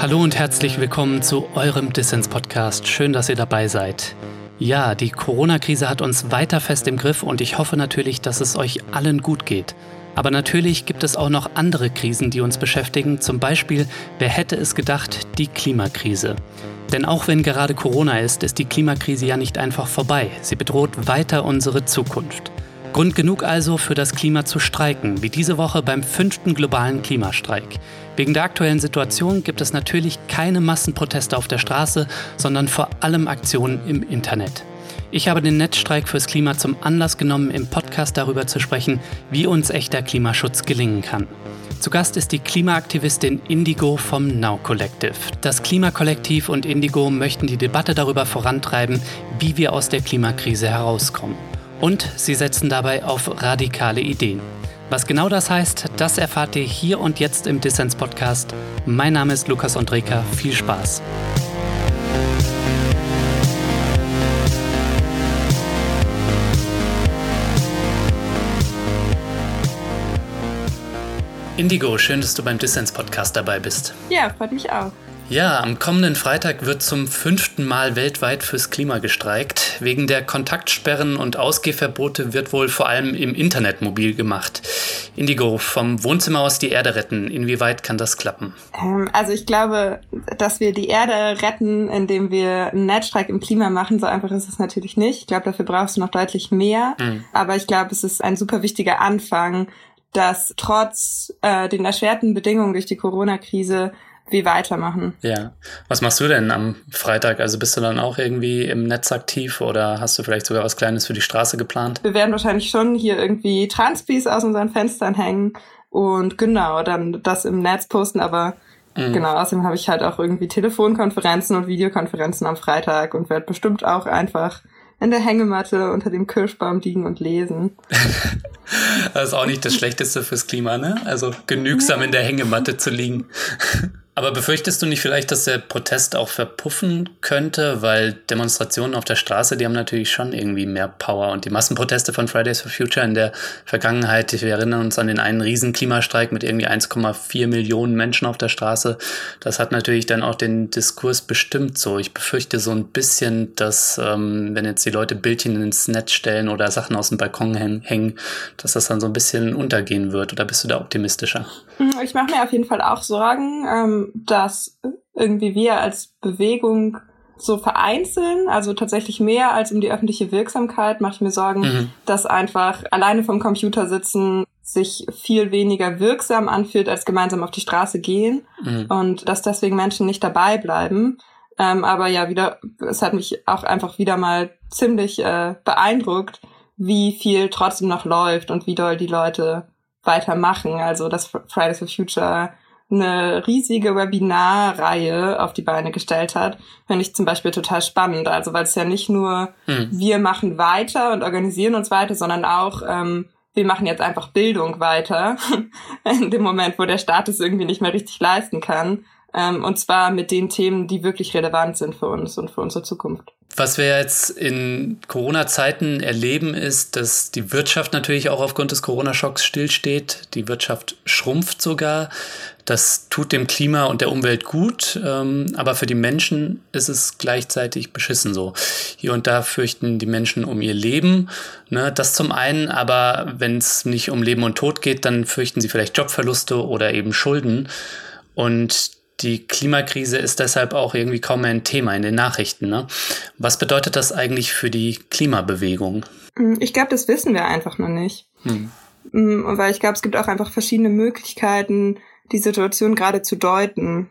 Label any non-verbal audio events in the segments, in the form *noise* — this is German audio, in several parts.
Hallo und herzlich willkommen zu eurem Dissens-Podcast. Schön, dass ihr dabei seid. Ja, die Corona-Krise hat uns weiter fest im Griff und ich hoffe natürlich, dass es euch allen gut geht. Aber natürlich gibt es auch noch andere Krisen, die uns beschäftigen. Zum Beispiel, wer hätte es gedacht, die Klimakrise. Denn auch wenn gerade Corona ist, ist die Klimakrise ja nicht einfach vorbei. Sie bedroht weiter unsere Zukunft. Grund genug also für das Klima zu streiken, wie diese Woche beim fünften globalen Klimastreik. Wegen der aktuellen Situation gibt es natürlich keine Massenproteste auf der Straße, sondern vor allem Aktionen im Internet. Ich habe den Netzstreik fürs Klima zum Anlass genommen, im Podcast darüber zu sprechen, wie uns echter Klimaschutz gelingen kann. Zu Gast ist die Klimaaktivistin Indigo vom Now Collective. Das Klimakollektiv und Indigo möchten die Debatte darüber vorantreiben, wie wir aus der Klimakrise herauskommen. Und sie setzen dabei auf radikale Ideen. Was genau das heißt, das erfahrt ihr hier und jetzt im Dissens Podcast. Mein Name ist Lukas Andreka. Viel Spaß. Indigo, schön, dass du beim Dissens Podcast dabei bist. Ja, freut mich auch. Ja, am kommenden Freitag wird zum fünften Mal weltweit fürs Klima gestreikt. Wegen der Kontaktsperren und Ausgehverbote wird wohl vor allem im Internet mobil gemacht. Indigo, vom Wohnzimmer aus die Erde retten. Inwieweit kann das klappen? Ähm, also ich glaube, dass wir die Erde retten, indem wir einen Netzstreik im Klima machen. So einfach ist es natürlich nicht. Ich glaube, dafür brauchst du noch deutlich mehr. Mhm. Aber ich glaube, es ist ein super wichtiger Anfang, dass trotz äh, den erschwerten Bedingungen durch die Corona-Krise wie weitermachen. Ja. Was machst du denn am Freitag? Also bist du dann auch irgendwie im Netz aktiv oder hast du vielleicht sogar was Kleines für die Straße geplant? Wir werden wahrscheinlich schon hier irgendwie Transpis aus unseren Fenstern hängen und genau, dann das im Netz posten, aber mhm. genau, außerdem habe ich halt auch irgendwie Telefonkonferenzen und Videokonferenzen am Freitag und werde bestimmt auch einfach in der Hängematte unter dem Kirschbaum liegen und lesen. *laughs* das ist auch nicht das Schlechteste fürs Klima, ne? Also genügsam in der Hängematte zu liegen. *laughs* Aber befürchtest du nicht vielleicht, dass der Protest auch verpuffen könnte, weil Demonstrationen auf der Straße, die haben natürlich schon irgendwie mehr Power und die Massenproteste von Fridays for Future in der Vergangenheit, wir erinnern uns an den einen riesen Klimastreik mit irgendwie 1,4 Millionen Menschen auf der Straße, das hat natürlich dann auch den Diskurs bestimmt so. Ich befürchte so ein bisschen, dass ähm, wenn jetzt die Leute Bildchen ins Netz stellen oder Sachen aus dem Balkon hängen, dass das dann so ein bisschen untergehen wird oder bist du da optimistischer? Ich mache mir auf jeden Fall auch Sorgen. Ähm dass irgendwie wir als Bewegung so vereinzeln, also tatsächlich mehr als um die öffentliche Wirksamkeit, mache ich mir Sorgen, mhm. dass einfach alleine vom Computer sitzen sich viel weniger wirksam anfühlt, als gemeinsam auf die Straße gehen mhm. und dass deswegen Menschen nicht dabei bleiben. Ähm, aber ja, wieder, es hat mich auch einfach wieder mal ziemlich äh, beeindruckt, wie viel trotzdem noch läuft und wie doll die Leute weitermachen. Also dass Fridays for Future eine riesige Webinarreihe auf die Beine gestellt hat, finde ich zum Beispiel total spannend. Also weil es ja nicht nur hm. wir machen weiter und organisieren uns weiter, sondern auch ähm, wir machen jetzt einfach Bildung weiter *laughs* in dem Moment, wo der Staat es irgendwie nicht mehr richtig leisten kann. Ähm, und zwar mit den Themen, die wirklich relevant sind für uns und für unsere Zukunft. Was wir jetzt in Corona-Zeiten erleben, ist, dass die Wirtschaft natürlich auch aufgrund des Corona-Schocks stillsteht. Die Wirtschaft schrumpft sogar. Das tut dem Klima und der Umwelt gut, ähm, aber für die Menschen ist es gleichzeitig beschissen so. Hier und da fürchten die Menschen um ihr Leben. Ne? Das zum einen, aber wenn es nicht um Leben und Tod geht, dann fürchten sie vielleicht Jobverluste oder eben Schulden. Und die Klimakrise ist deshalb auch irgendwie kaum mehr ein Thema in den Nachrichten. Ne? Was bedeutet das eigentlich für die Klimabewegung? Hm, ich glaube, das wissen wir einfach noch nicht. Hm. hm weil ich glaube, es gibt auch einfach verschiedene Möglichkeiten, die Situation gerade zu deuten.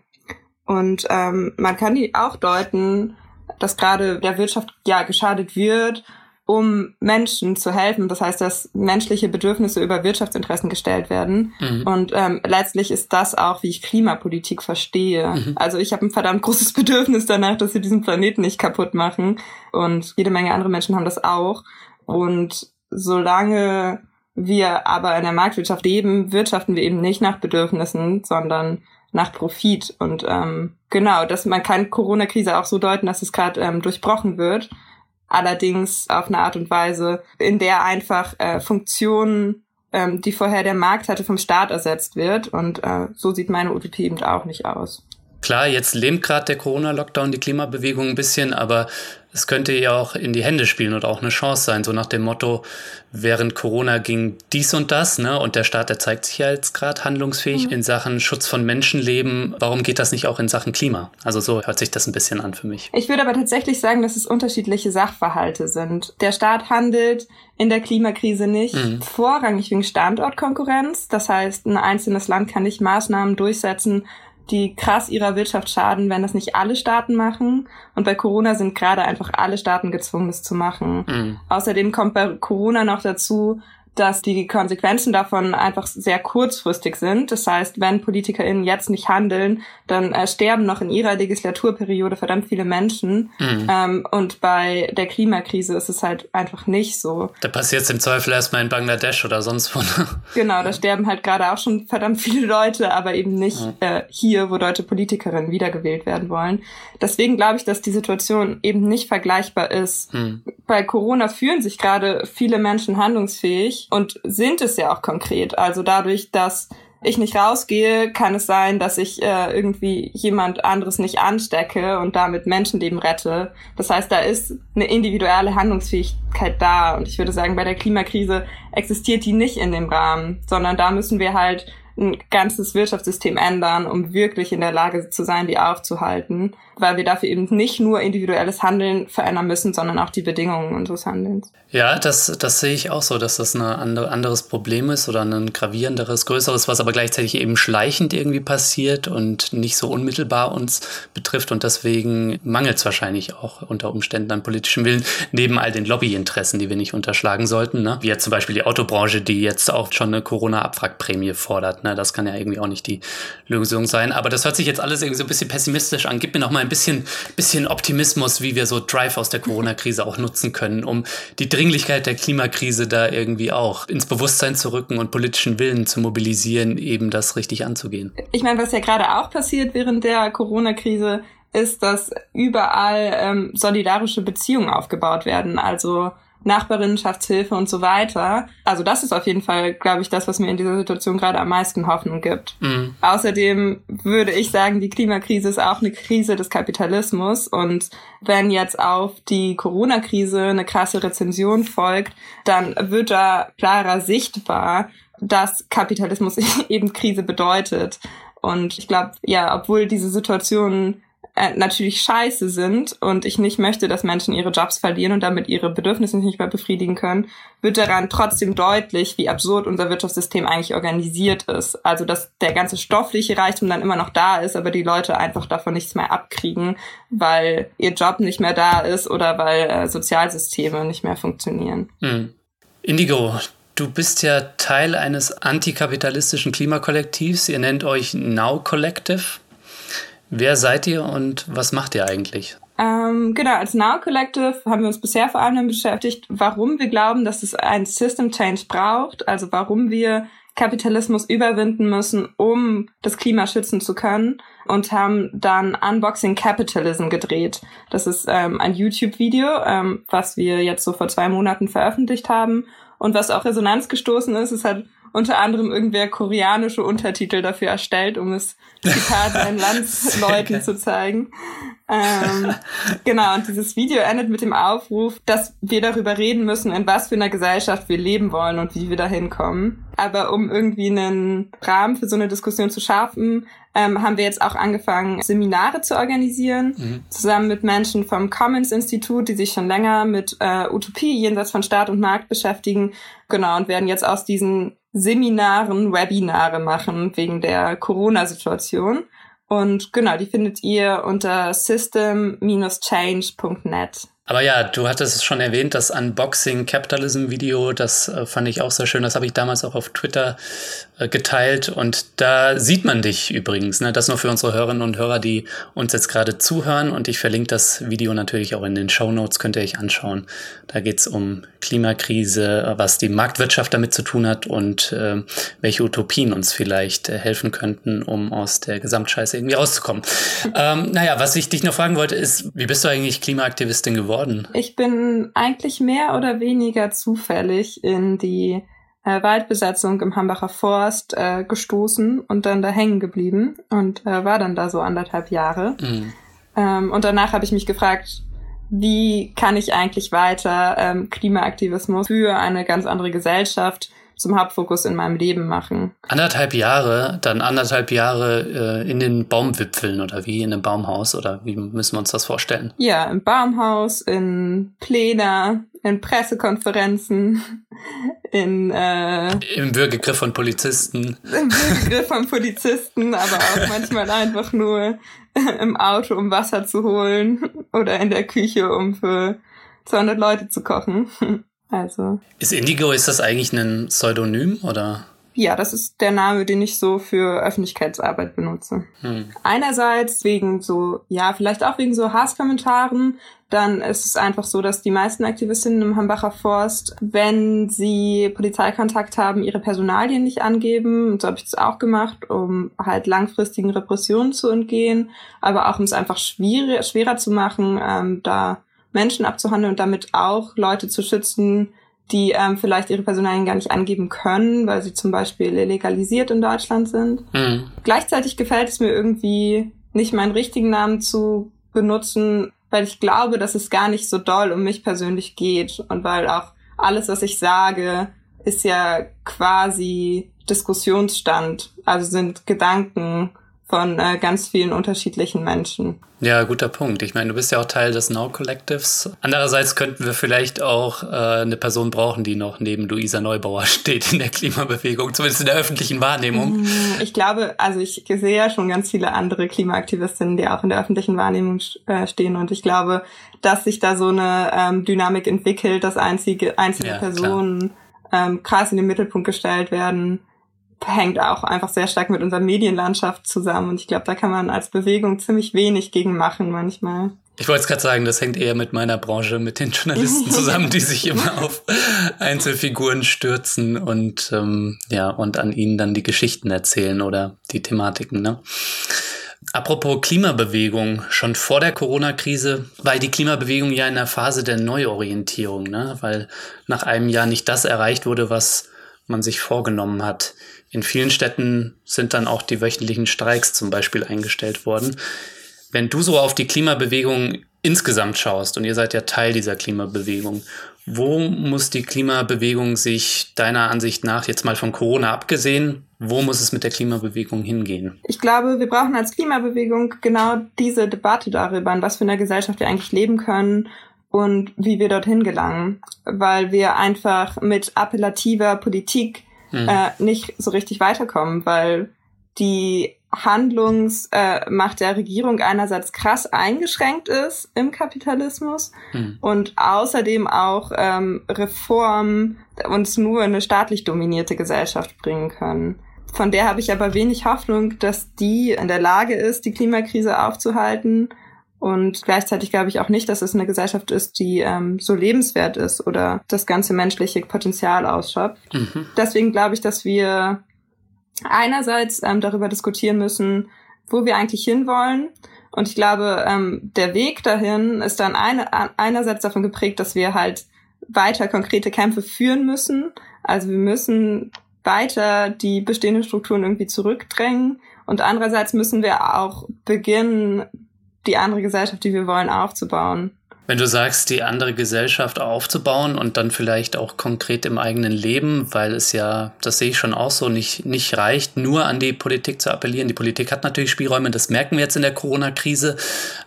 Und ähm, man kann die auch deuten, dass gerade der Wirtschaft ja geschadet wird um Menschen zu helfen. Das heißt, dass menschliche Bedürfnisse über Wirtschaftsinteressen gestellt werden. Mhm. Und ähm, letztlich ist das auch, wie ich Klimapolitik verstehe. Mhm. Also ich habe ein verdammt großes *laughs* Bedürfnis danach, dass wir diesen Planeten nicht kaputt machen. Und jede Menge andere Menschen haben das auch. Und solange wir aber in der Marktwirtschaft leben, wirtschaften wir eben nicht nach Bedürfnissen, sondern nach Profit. Und ähm, genau, dass man kann Corona-Krise auch so deuten, dass es gerade ähm, durchbrochen wird allerdings auf eine Art und Weise, in der einfach äh, Funktionen, ähm, die vorher der Markt hatte, vom Staat ersetzt wird. Und äh, so sieht meine Utopie eben auch nicht aus. Klar, jetzt lähmt gerade der Corona-Lockdown die Klimabewegung ein bisschen, aber es könnte ja auch in die Hände spielen oder auch eine Chance sein, so nach dem Motto, während Corona ging dies und das, ne? Und der Staat, der zeigt sich ja jetzt gerade handlungsfähig mhm. in Sachen Schutz von Menschenleben. Warum geht das nicht auch in Sachen Klima? Also so hört sich das ein bisschen an für mich. Ich würde aber tatsächlich sagen, dass es unterschiedliche Sachverhalte sind. Der Staat handelt in der Klimakrise nicht mhm. vorrangig wegen Standortkonkurrenz. Das heißt, ein einzelnes Land kann nicht Maßnahmen durchsetzen, die krass ihrer Wirtschaft schaden, wenn das nicht alle Staaten machen. Und bei Corona sind gerade einfach alle Staaten gezwungen, das zu machen. Mhm. Außerdem kommt bei Corona noch dazu, dass die Konsequenzen davon einfach sehr kurzfristig sind. Das heißt, wenn PolitikerInnen jetzt nicht handeln, dann äh, sterben noch in ihrer Legislaturperiode verdammt viele Menschen. Mhm. Ähm, und bei der Klimakrise ist es halt einfach nicht so. Da passiert es im Zweifel erstmal in Bangladesch oder sonst wo. Ne? genau, da sterben halt gerade auch schon verdammt viele Leute, aber eben nicht mhm. äh, hier, wo deutsche Politikerinnen wiedergewählt werden wollen. Deswegen glaube ich, dass die Situation eben nicht vergleichbar ist. Mhm. Bei Corona fühlen sich gerade viele Menschen handlungsfähig und sind es ja auch konkret. Also dadurch, dass ich nicht rausgehe, kann es sein, dass ich äh, irgendwie jemand anderes nicht anstecke und damit Menschenleben rette. Das heißt, da ist eine individuelle Handlungsfähigkeit da. Und ich würde sagen, bei der Klimakrise existiert die nicht in dem Rahmen, sondern da müssen wir halt ein ganzes Wirtschaftssystem ändern, um wirklich in der Lage zu sein, die aufzuhalten, weil wir dafür eben nicht nur individuelles Handeln verändern müssen, sondern auch die Bedingungen unseres Handelns. Ja, das, das sehe ich auch so, dass das ein andere, anderes Problem ist oder ein gravierenderes, größeres, was aber gleichzeitig eben schleichend irgendwie passiert und nicht so unmittelbar uns betrifft und deswegen mangelt es wahrscheinlich auch unter Umständen an politischem Willen, neben all den Lobbyinteressen, die wir nicht unterschlagen sollten, ne? wie jetzt zum Beispiel die Autobranche, die jetzt auch schon eine Corona-Abwrackprämie fordert. Ne? Das kann ja irgendwie auch nicht die Lösung sein, aber das hört sich jetzt alles irgendwie so ein bisschen pessimistisch an. Gib mir noch mal ein bisschen, bisschen Optimismus, wie wir so Drive aus der Corona-Krise auch nutzen können, um die Dringlichkeit der Klimakrise da irgendwie auch ins Bewusstsein zu rücken und politischen Willen zu mobilisieren, eben das richtig anzugehen. Ich meine, was ja gerade auch passiert während der Corona-Krise, ist, dass überall ähm, solidarische Beziehungen aufgebaut werden. Also Nachbarinnschaftshilfe und so weiter. Also das ist auf jeden Fall, glaube ich, das, was mir in dieser Situation gerade am meisten Hoffnung gibt. Mhm. Außerdem würde ich sagen, die Klimakrise ist auch eine Krise des Kapitalismus und wenn jetzt auf die Corona-Krise eine krasse Rezension folgt, dann wird da klarer sichtbar, dass Kapitalismus *laughs* eben Krise bedeutet. Und ich glaube, ja, obwohl diese Situation äh, natürlich scheiße sind und ich nicht möchte, dass Menschen ihre Jobs verlieren und damit ihre Bedürfnisse nicht mehr befriedigen können, wird daran trotzdem deutlich, wie absurd unser Wirtschaftssystem eigentlich organisiert ist. Also, dass der ganze stoffliche Reichtum dann immer noch da ist, aber die Leute einfach davon nichts mehr abkriegen, weil ihr Job nicht mehr da ist oder weil äh, Sozialsysteme nicht mehr funktionieren. Hm. Indigo, Du bist ja Teil eines antikapitalistischen Klimakollektivs. Ihr nennt euch Now Collective. Wer seid ihr und was macht ihr eigentlich? Ähm, genau, als Now Collective haben wir uns bisher vor allem beschäftigt, warum wir glauben, dass es ein System Change braucht, also warum wir Kapitalismus überwinden müssen, um das Klima schützen zu können und haben dann Unboxing Capitalism gedreht. Das ist ähm, ein YouTube-Video, ähm, was wir jetzt so vor zwei Monaten veröffentlicht haben und was auch Resonanz gestoßen ist. Es hat unter anderem irgendwer koreanische Untertitel dafür erstellt, um es Zitat *laughs* seinen Landsleuten zu zeigen. Ähm, genau, und dieses Video endet mit dem Aufruf, dass wir darüber reden müssen, in was für einer Gesellschaft wir leben wollen und wie wir da hinkommen. Aber um irgendwie einen Rahmen für so eine Diskussion zu schaffen, ähm, haben wir jetzt auch angefangen, Seminare zu organisieren, mhm. zusammen mit Menschen vom Commons Institut, die sich schon länger mit äh, Utopie jenseits von Staat und Markt beschäftigen. Genau, und werden jetzt aus diesen Seminaren Webinare machen wegen der Corona-Situation. Und genau, die findet ihr unter system-change.net. Aber ja, du hattest es schon erwähnt, das Unboxing Capitalism Video, das äh, fand ich auch sehr schön. Das habe ich damals auch auf Twitter geteilt und da sieht man dich übrigens. Ne? Das nur für unsere Hörerinnen und Hörer, die uns jetzt gerade zuhören und ich verlinke das Video natürlich auch in den Show Notes, könnt ihr euch anschauen. Da geht's um Klimakrise, was die Marktwirtschaft damit zu tun hat und äh, welche Utopien uns vielleicht äh, helfen könnten, um aus der Gesamtscheiße irgendwie rauszukommen. *laughs* ähm, naja, was ich dich noch fragen wollte, ist, wie bist du eigentlich Klimaaktivistin geworden? Ich bin eigentlich mehr oder weniger zufällig in die äh, Waldbesetzung im Hambacher Forst äh, gestoßen und dann da hängen geblieben und äh, war dann da so anderthalb Jahre. Mhm. Ähm, und danach habe ich mich gefragt, wie kann ich eigentlich weiter ähm, Klimaaktivismus für eine ganz andere Gesellschaft zum Hauptfokus in meinem Leben machen. Anderthalb Jahre, dann anderthalb Jahre äh, in den Baumwipfeln oder wie in einem Baumhaus oder wie müssen wir uns das vorstellen? Ja, im Baumhaus, in Pläne, in Pressekonferenzen, in äh, im Würgegriff von Polizisten. Im Würgegriff von Polizisten, aber auch *laughs* manchmal einfach nur im Auto, um Wasser zu holen oder in der Küche, um für 200 Leute zu kochen. Also. Ist Indigo, ist das eigentlich ein Pseudonym oder? Ja, das ist der Name, den ich so für Öffentlichkeitsarbeit benutze. Hm. Einerseits wegen so, ja, vielleicht auch wegen so Hasskommentaren. Dann ist es einfach so, dass die meisten Aktivistinnen im Hambacher Forst, wenn sie Polizeikontakt haben, ihre Personalien nicht angeben. Und so habe ich das auch gemacht, um halt langfristigen Repressionen zu entgehen, aber auch um es einfach schwier schwerer zu machen, ähm, da Menschen abzuhandeln und damit auch Leute zu schützen, die ähm, vielleicht ihre Personalien gar nicht angeben können, weil sie zum Beispiel illegalisiert in Deutschland sind. Mhm. Gleichzeitig gefällt es mir irgendwie nicht meinen richtigen Namen zu benutzen, weil ich glaube, dass es gar nicht so doll um mich persönlich geht und weil auch alles, was ich sage, ist ja quasi Diskussionsstand, also sind Gedanken von äh, ganz vielen unterschiedlichen Menschen. Ja, guter Punkt. Ich meine, du bist ja auch Teil des Now Collectives. Andererseits könnten wir vielleicht auch äh, eine Person brauchen, die noch neben Luisa Neubauer *laughs* steht in der Klimabewegung, zumindest in der öffentlichen Wahrnehmung. Mm, ich glaube, also ich sehe ja schon ganz viele andere Klimaaktivistinnen, die auch in der öffentlichen Wahrnehmung äh, stehen. Und ich glaube, dass sich da so eine ähm, Dynamik entwickelt, dass einzige, einzelne ja, Personen ähm, krass in den Mittelpunkt gestellt werden hängt auch einfach sehr stark mit unserer Medienlandschaft zusammen. Und ich glaube, da kann man als Bewegung ziemlich wenig gegen machen manchmal. Ich wollte es gerade sagen, das hängt eher mit meiner Branche, mit den Journalisten *laughs* zusammen, die sich immer auf Einzelfiguren stürzen und ähm, ja und an ihnen dann die Geschichten erzählen oder die Thematiken. Ne? Apropos Klimabewegung, schon vor der Corona-Krise war die Klimabewegung ja in der Phase der Neuorientierung, ne? weil nach einem Jahr nicht das erreicht wurde, was man sich vorgenommen hat. In vielen Städten sind dann auch die wöchentlichen Streiks zum Beispiel eingestellt worden. Wenn du so auf die Klimabewegung insgesamt schaust, und ihr seid ja Teil dieser Klimabewegung, wo muss die Klimabewegung sich deiner Ansicht nach jetzt mal von Corona abgesehen, wo muss es mit der Klimabewegung hingehen? Ich glaube, wir brauchen als Klimabewegung genau diese Debatte darüber, in was für einer Gesellschaft wir eigentlich leben können und wie wir dorthin gelangen, weil wir einfach mit appellativer Politik mhm. äh, nicht so richtig weiterkommen, weil die Handlungsmacht äh, der Regierung einerseits krass eingeschränkt ist im Kapitalismus mhm. und außerdem auch ähm, Reformen uns nur eine staatlich dominierte Gesellschaft bringen können. Von der habe ich aber wenig Hoffnung, dass die in der Lage ist, die Klimakrise aufzuhalten. Und gleichzeitig glaube ich auch nicht, dass es eine Gesellschaft ist, die ähm, so lebenswert ist oder das ganze menschliche Potenzial ausschöpft. Mhm. Deswegen glaube ich, dass wir einerseits ähm, darüber diskutieren müssen, wo wir eigentlich hinwollen. Und ich glaube, ähm, der Weg dahin ist dann eine, einerseits davon geprägt, dass wir halt weiter konkrete Kämpfe führen müssen. Also wir müssen weiter die bestehenden Strukturen irgendwie zurückdrängen. Und andererseits müssen wir auch beginnen, die andere Gesellschaft, die wir wollen, aufzubauen. Wenn du sagst, die andere Gesellschaft aufzubauen und dann vielleicht auch konkret im eigenen Leben, weil es ja, das sehe ich schon auch so, nicht, nicht reicht, nur an die Politik zu appellieren. Die Politik hat natürlich Spielräume, das merken wir jetzt in der Corona-Krise,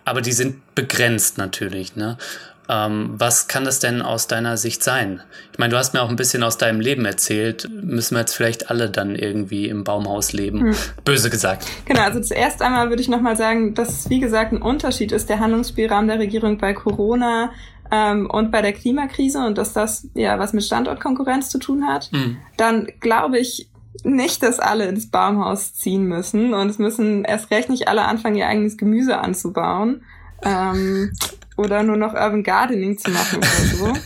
aber die sind begrenzt natürlich. Ne? Ähm, was kann das denn aus deiner Sicht sein? Ich meine, du hast mir auch ein bisschen aus deinem Leben erzählt. Müssen wir jetzt vielleicht alle dann irgendwie im Baumhaus leben? Hm. Böse gesagt. Genau, also zuerst einmal würde ich nochmal sagen, dass es wie gesagt ein Unterschied ist, der Handlungsspielraum der Regierung bei Corona ähm, und bei der Klimakrise und dass das ja was mit Standortkonkurrenz zu tun hat. Hm. Dann glaube ich, nicht, dass alle ins Baumhaus ziehen müssen und es müssen erst recht nicht alle anfangen, ihr eigenes Gemüse anzubauen. Ähm, oder nur noch Urban Gardening zu machen oder so. *laughs*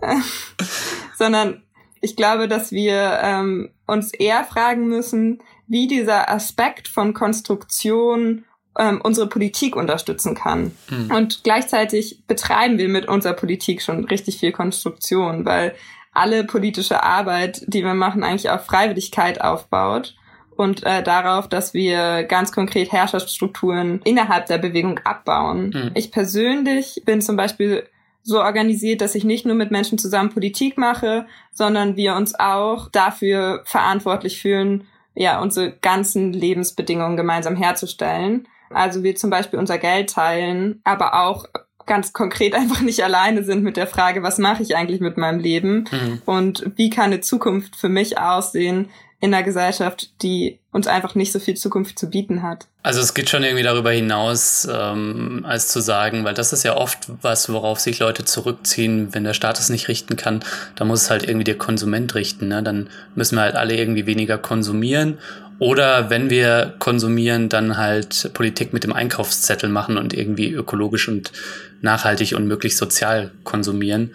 *laughs* Sondern ich glaube, dass wir ähm, uns eher fragen müssen, wie dieser Aspekt von Konstruktion ähm, unsere Politik unterstützen kann. Mhm. Und gleichzeitig betreiben wir mit unserer Politik schon richtig viel Konstruktion, weil alle politische Arbeit, die wir machen, eigentlich auf Freiwilligkeit aufbaut und äh, darauf, dass wir ganz konkret Herrschaftsstrukturen innerhalb der Bewegung abbauen. Mhm. Ich persönlich bin zum Beispiel so organisiert, dass ich nicht nur mit Menschen zusammen Politik mache, sondern wir uns auch dafür verantwortlich fühlen, ja, unsere ganzen Lebensbedingungen gemeinsam herzustellen. Also wir zum Beispiel unser Geld teilen, aber auch ganz konkret *laughs* einfach nicht alleine sind mit der Frage, was mache ich eigentlich mit meinem Leben mhm. und wie kann eine Zukunft für mich aussehen in einer Gesellschaft, die uns einfach nicht so viel Zukunft zu bieten hat. Also es geht schon irgendwie darüber hinaus, ähm, als zu sagen, weil das ist ja oft was, worauf sich Leute zurückziehen, wenn der Staat es nicht richten kann, da muss es halt irgendwie der Konsument richten. Ne? Dann müssen wir halt alle irgendwie weniger konsumieren oder wenn wir konsumieren, dann halt Politik mit dem Einkaufszettel machen und irgendwie ökologisch und nachhaltig und möglichst sozial konsumieren.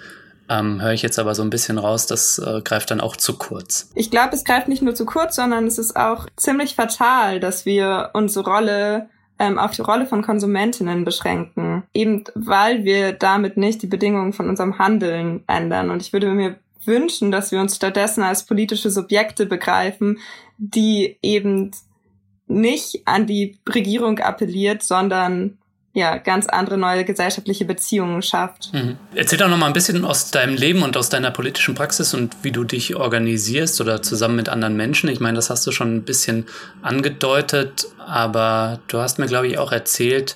Ähm, höre ich jetzt aber so ein bisschen raus, das äh, greift dann auch zu kurz. Ich glaube, es greift nicht nur zu kurz, sondern es ist auch ziemlich fatal, dass wir unsere Rolle ähm, auf die Rolle von Konsumentinnen beschränken. Eben weil wir damit nicht die Bedingungen von unserem Handeln ändern. Und ich würde mir wünschen, dass wir uns stattdessen als politische Subjekte begreifen, die eben nicht an die Regierung appelliert, sondern ja, ganz andere neue gesellschaftliche Beziehungen schafft. Mhm. Erzähl doch noch mal ein bisschen aus deinem Leben und aus deiner politischen Praxis und wie du dich organisierst oder zusammen mit anderen Menschen. Ich meine, das hast du schon ein bisschen angedeutet, aber du hast mir, glaube ich, auch erzählt,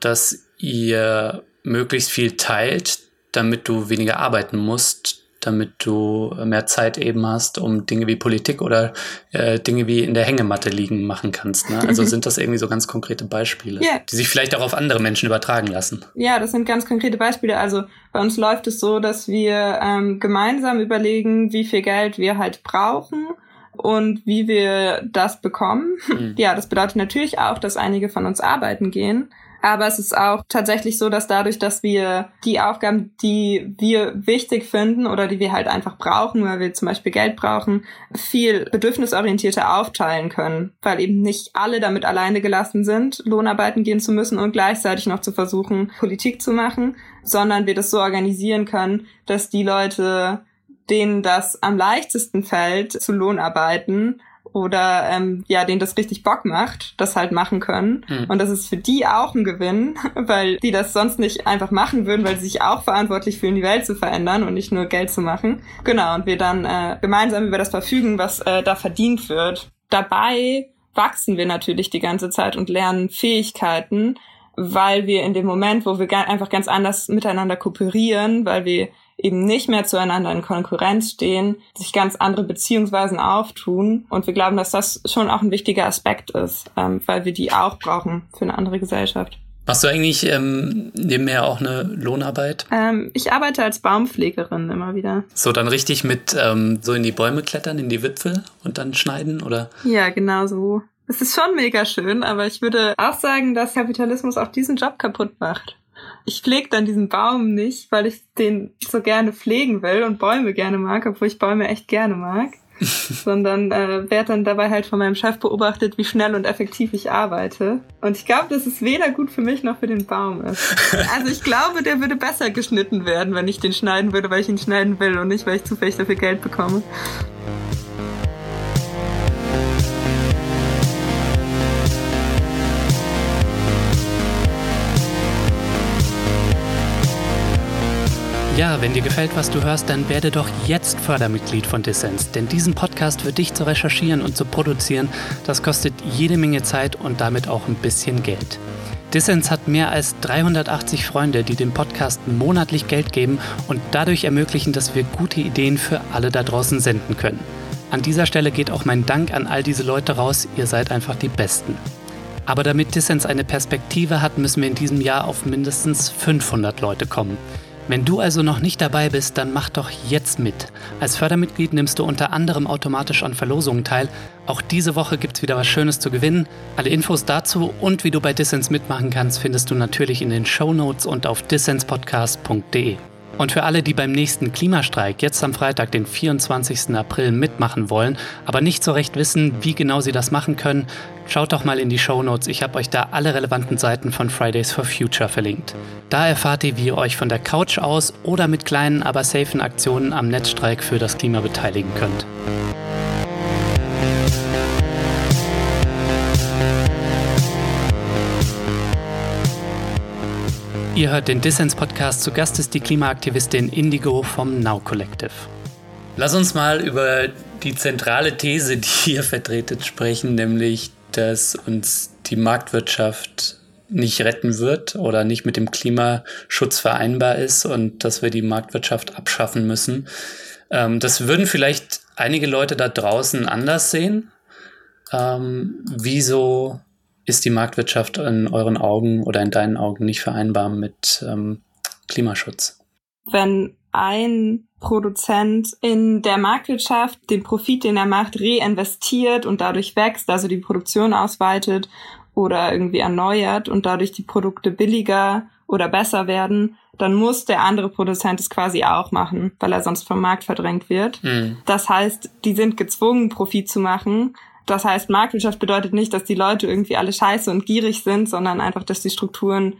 dass ihr möglichst viel teilt, damit du weniger arbeiten musst damit du mehr Zeit eben hast, um Dinge wie Politik oder äh, Dinge wie in der Hängematte liegen machen kannst. Ne? Also *laughs* sind das irgendwie so ganz konkrete Beispiele, yeah. die sich vielleicht auch auf andere Menschen übertragen lassen. Ja, das sind ganz konkrete Beispiele. Also bei uns läuft es so, dass wir ähm, gemeinsam überlegen, wie viel Geld wir halt brauchen und wie wir das bekommen. Mhm. Ja, das bedeutet natürlich auch, dass einige von uns arbeiten gehen. Aber es ist auch tatsächlich so, dass dadurch, dass wir die Aufgaben, die wir wichtig finden oder die wir halt einfach brauchen, weil wir zum Beispiel Geld brauchen, viel bedürfnisorientierter aufteilen können, weil eben nicht alle damit alleine gelassen sind, Lohnarbeiten gehen zu müssen und gleichzeitig noch zu versuchen, Politik zu machen, sondern wir das so organisieren können, dass die Leute, denen das am leichtesten fällt, zu Lohnarbeiten, oder ähm, ja, denen das richtig Bock macht, das halt machen können. Mhm. Und das ist für die auch ein Gewinn, *laughs* weil die das sonst nicht einfach machen würden, weil sie sich auch verantwortlich fühlen, die Welt zu verändern und nicht nur Geld zu machen. Genau, und wir dann äh, gemeinsam über das verfügen, was äh, da verdient wird. Dabei wachsen wir natürlich die ganze Zeit und lernen Fähigkeiten, weil wir in dem Moment, wo wir einfach ganz anders miteinander kooperieren, weil wir eben nicht mehr zueinander in Konkurrenz stehen, sich ganz andere Beziehungsweisen auftun. Und wir glauben, dass das schon auch ein wichtiger Aspekt ist, ähm, weil wir die auch brauchen für eine andere Gesellschaft. Machst du eigentlich ähm, nebenher auch eine Lohnarbeit? Ähm, ich arbeite als Baumpflegerin immer wieder. So, dann richtig mit ähm, so in die Bäume klettern, in die Wipfel und dann schneiden, oder? Ja, genau so. Es ist schon mega schön, aber ich würde auch sagen, dass Kapitalismus auch diesen Job kaputt macht ich pflege dann diesen Baum nicht, weil ich den so gerne pflegen will und Bäume gerne mag, obwohl ich Bäume echt gerne mag. *laughs* sondern äh, werde dann dabei halt von meinem Chef beobachtet, wie schnell und effektiv ich arbeite. Und ich glaube, dass es weder gut für mich noch für den Baum ist. *laughs* Also ich glaube, der würde besser geschnitten werden, wenn ich den schneiden würde, weil ich ihn schneiden will und nicht, weil ich zufällig dafür Geld bekomme. Ja, wenn dir gefällt, was du hörst, dann werde doch jetzt Fördermitglied von Dissens. Denn diesen Podcast für dich zu recherchieren und zu produzieren, das kostet jede Menge Zeit und damit auch ein bisschen Geld. Dissens hat mehr als 380 Freunde, die dem Podcast monatlich Geld geben und dadurch ermöglichen, dass wir gute Ideen für alle da draußen senden können. An dieser Stelle geht auch mein Dank an all diese Leute raus, ihr seid einfach die Besten. Aber damit Dissens eine Perspektive hat, müssen wir in diesem Jahr auf mindestens 500 Leute kommen. Wenn du also noch nicht dabei bist, dann mach doch jetzt mit. Als Fördermitglied nimmst du unter anderem automatisch an Verlosungen teil. Auch diese Woche gibt es wieder was Schönes zu gewinnen. Alle Infos dazu und wie du bei Dissens mitmachen kannst, findest du natürlich in den Show Notes und auf dissenspodcast.de. Und für alle, die beim nächsten Klimastreik jetzt am Freitag, den 24. April, mitmachen wollen, aber nicht so recht wissen, wie genau sie das machen können, schaut doch mal in die Show Notes. Ich habe euch da alle relevanten Seiten von Fridays for Future verlinkt. Da erfahrt ihr, wie ihr euch von der Couch aus oder mit kleinen, aber safen Aktionen am Netzstreik für das Klima beteiligen könnt. Ihr hört den Dissens-Podcast. Zu Gast ist die Klimaaktivistin Indigo vom Now Collective. Lass uns mal über die zentrale These, die *laughs* ihr vertretet, sprechen, nämlich, dass uns die Marktwirtschaft nicht retten wird oder nicht mit dem Klimaschutz vereinbar ist und dass wir die Marktwirtschaft abschaffen müssen. Ähm, das würden vielleicht einige Leute da draußen anders sehen. Ähm, wieso ist die Marktwirtschaft in euren Augen oder in deinen Augen nicht vereinbar mit ähm, Klimaschutz? Wenn ein Produzent in der Marktwirtschaft den Profit, den er macht, reinvestiert und dadurch wächst, also die Produktion ausweitet oder irgendwie erneuert und dadurch die Produkte billiger oder besser werden, dann muss der andere Produzent es quasi auch machen, weil er sonst vom Markt verdrängt wird. Mhm. Das heißt, die sind gezwungen, Profit zu machen, das heißt, Marktwirtschaft bedeutet nicht, dass die Leute irgendwie alle scheiße und gierig sind, sondern einfach, dass die Strukturen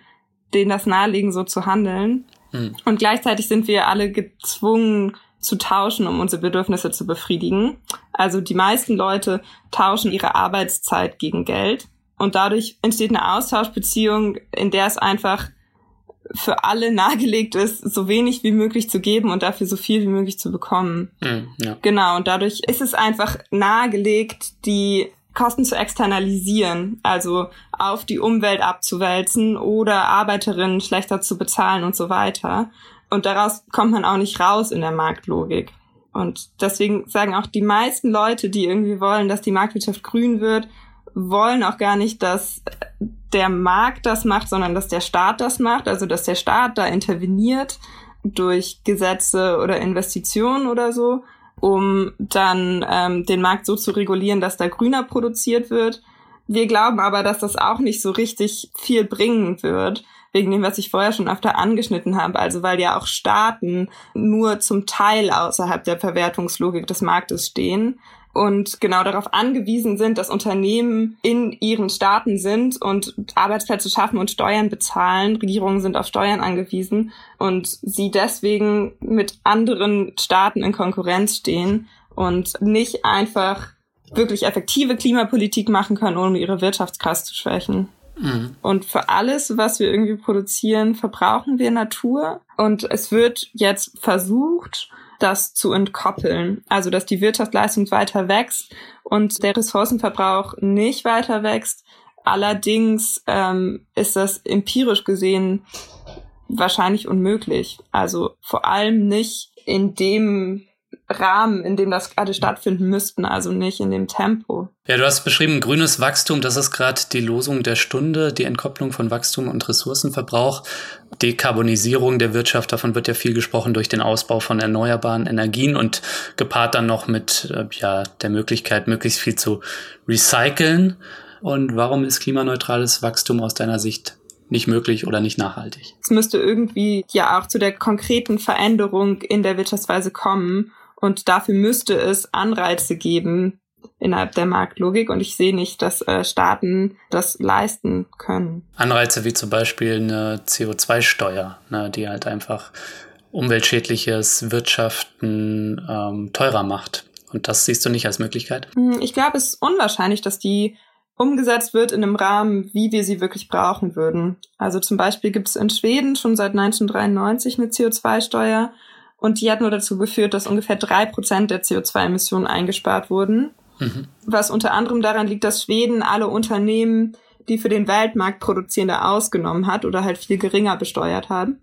denen das nahelegen, so zu handeln. Hm. Und gleichzeitig sind wir alle gezwungen zu tauschen, um unsere Bedürfnisse zu befriedigen. Also die meisten Leute tauschen ihre Arbeitszeit gegen Geld. Und dadurch entsteht eine Austauschbeziehung, in der es einfach für alle nahegelegt ist, so wenig wie möglich zu geben und dafür so viel wie möglich zu bekommen. Mhm, ja. Genau, und dadurch ist es einfach nahegelegt, die Kosten zu externalisieren, also auf die Umwelt abzuwälzen oder Arbeiterinnen schlechter zu bezahlen und so weiter. Und daraus kommt man auch nicht raus in der Marktlogik. Und deswegen sagen auch die meisten Leute, die irgendwie wollen, dass die Marktwirtschaft grün wird, wollen auch gar nicht, dass der Markt das macht, sondern dass der Staat das macht, also dass der Staat da interveniert durch Gesetze oder Investitionen oder so, um dann ähm, den Markt so zu regulieren, dass da grüner produziert wird. Wir glauben aber, dass das auch nicht so richtig viel bringen wird, wegen dem, was ich vorher schon öfter angeschnitten habe. Also weil ja auch Staaten nur zum Teil außerhalb der Verwertungslogik des Marktes stehen und genau darauf angewiesen sind, dass Unternehmen in ihren Staaten sind und Arbeitsplätze schaffen und Steuern bezahlen. Regierungen sind auf Steuern angewiesen und sie deswegen mit anderen Staaten in Konkurrenz stehen und nicht einfach wirklich effektive Klimapolitik machen können, ohne ihre Wirtschaftskraft zu schwächen. Mhm. Und für alles, was wir irgendwie produzieren, verbrauchen wir Natur. Und es wird jetzt versucht, das zu entkoppeln. Also, dass die Wirtschaftsleistung weiter wächst und der Ressourcenverbrauch nicht weiter wächst. Allerdings ähm, ist das empirisch gesehen wahrscheinlich unmöglich. Also vor allem nicht in dem Rahmen, in dem das gerade stattfinden müssten, also nicht in dem Tempo. Ja, du hast beschrieben, grünes Wachstum, das ist gerade die Losung der Stunde, die Entkopplung von Wachstum und Ressourcenverbrauch, Dekarbonisierung der Wirtschaft, davon wird ja viel gesprochen durch den Ausbau von erneuerbaren Energien und gepaart dann noch mit äh, ja, der Möglichkeit, möglichst viel zu recyceln. Und warum ist klimaneutrales Wachstum aus deiner Sicht nicht möglich oder nicht nachhaltig? Es müsste irgendwie ja auch zu der konkreten Veränderung in der Wirtschaftsweise kommen. Und dafür müsste es Anreize geben innerhalb der Marktlogik. Und ich sehe nicht, dass äh, Staaten das leisten können. Anreize wie zum Beispiel eine CO2-Steuer, ne, die halt einfach umweltschädliches Wirtschaften ähm, teurer macht. Und das siehst du nicht als Möglichkeit? Hm, ich glaube, es ist unwahrscheinlich, dass die umgesetzt wird in einem Rahmen, wie wir sie wirklich brauchen würden. Also zum Beispiel gibt es in Schweden schon seit 1993 eine CO2-Steuer und die hat nur dazu geführt, dass ungefähr drei Prozent der CO2-Emissionen eingespart wurden. Mhm. Was unter anderem daran liegt, dass Schweden alle Unternehmen, die für den Weltmarkt produzierende ausgenommen hat oder halt viel geringer besteuert haben.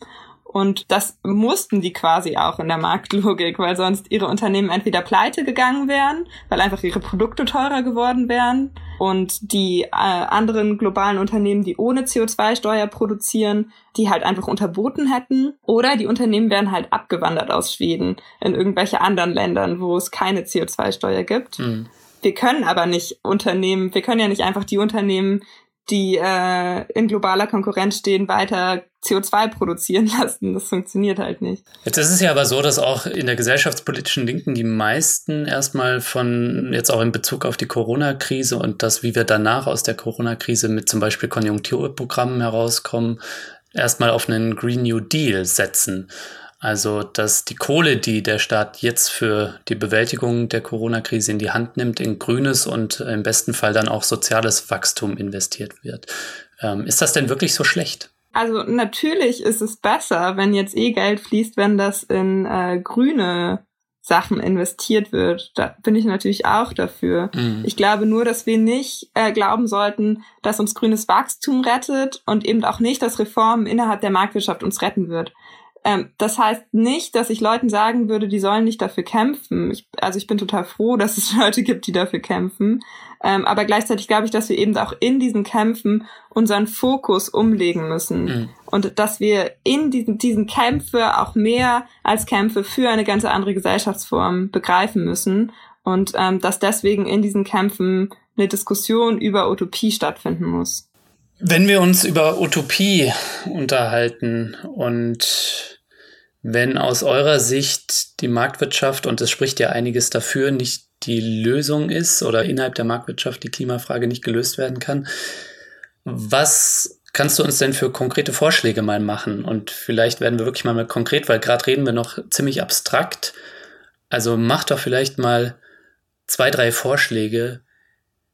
Und das mussten die quasi auch in der Marktlogik, weil sonst ihre Unternehmen entweder pleite gegangen wären, weil einfach ihre Produkte teurer geworden wären und die äh, anderen globalen Unternehmen, die ohne CO2-Steuer produzieren, die halt einfach unterboten hätten. Oder die Unternehmen wären halt abgewandert aus Schweden in irgendwelche anderen Ländern, wo es keine CO2-Steuer gibt. Mhm. Wir können aber nicht Unternehmen, wir können ja nicht einfach die Unternehmen, die äh, in globaler Konkurrenz stehen, weiter CO2 produzieren *laughs* lassen. Das funktioniert halt nicht. Jetzt ist es ja aber so, dass auch in der gesellschaftspolitischen Linken die meisten erstmal von, jetzt auch in Bezug auf die Corona-Krise und das, wie wir danach aus der Corona-Krise mit zum Beispiel Konjunkturprogrammen herauskommen, erstmal auf einen Green New Deal setzen. Also, dass die Kohle, die der Staat jetzt für die Bewältigung der Corona-Krise in die Hand nimmt, in grünes und im besten Fall dann auch soziales Wachstum investiert wird. Ähm, ist das denn wirklich so schlecht? Also natürlich ist es besser, wenn jetzt eh Geld fließt, wenn das in äh, grüne Sachen investiert wird. Da bin ich natürlich auch dafür. Mhm. Ich glaube nur, dass wir nicht äh, glauben sollten, dass uns grünes Wachstum rettet und eben auch nicht, dass Reformen innerhalb der Marktwirtschaft uns retten wird. Ähm, das heißt nicht, dass ich Leuten sagen würde, die sollen nicht dafür kämpfen. Ich, also ich bin total froh, dass es *laughs* Leute gibt, die dafür kämpfen. Ähm, aber gleichzeitig glaube ich, dass wir eben auch in diesen Kämpfen unseren Fokus umlegen müssen. Mhm. Und dass wir in diesen, diesen Kämpfe auch mehr als Kämpfe für eine ganz andere Gesellschaftsform begreifen müssen. Und ähm, dass deswegen in diesen Kämpfen eine Diskussion über Utopie stattfinden muss. Wenn wir uns über Utopie unterhalten und wenn aus eurer Sicht die Marktwirtschaft, und es spricht ja einiges dafür, nicht die Lösung ist oder innerhalb der Marktwirtschaft die Klimafrage nicht gelöst werden kann, was kannst du uns denn für konkrete Vorschläge mal machen? Und vielleicht werden wir wirklich mal, konkret, weil gerade reden wir noch ziemlich abstrakt. Also mach doch vielleicht mal zwei, drei Vorschläge,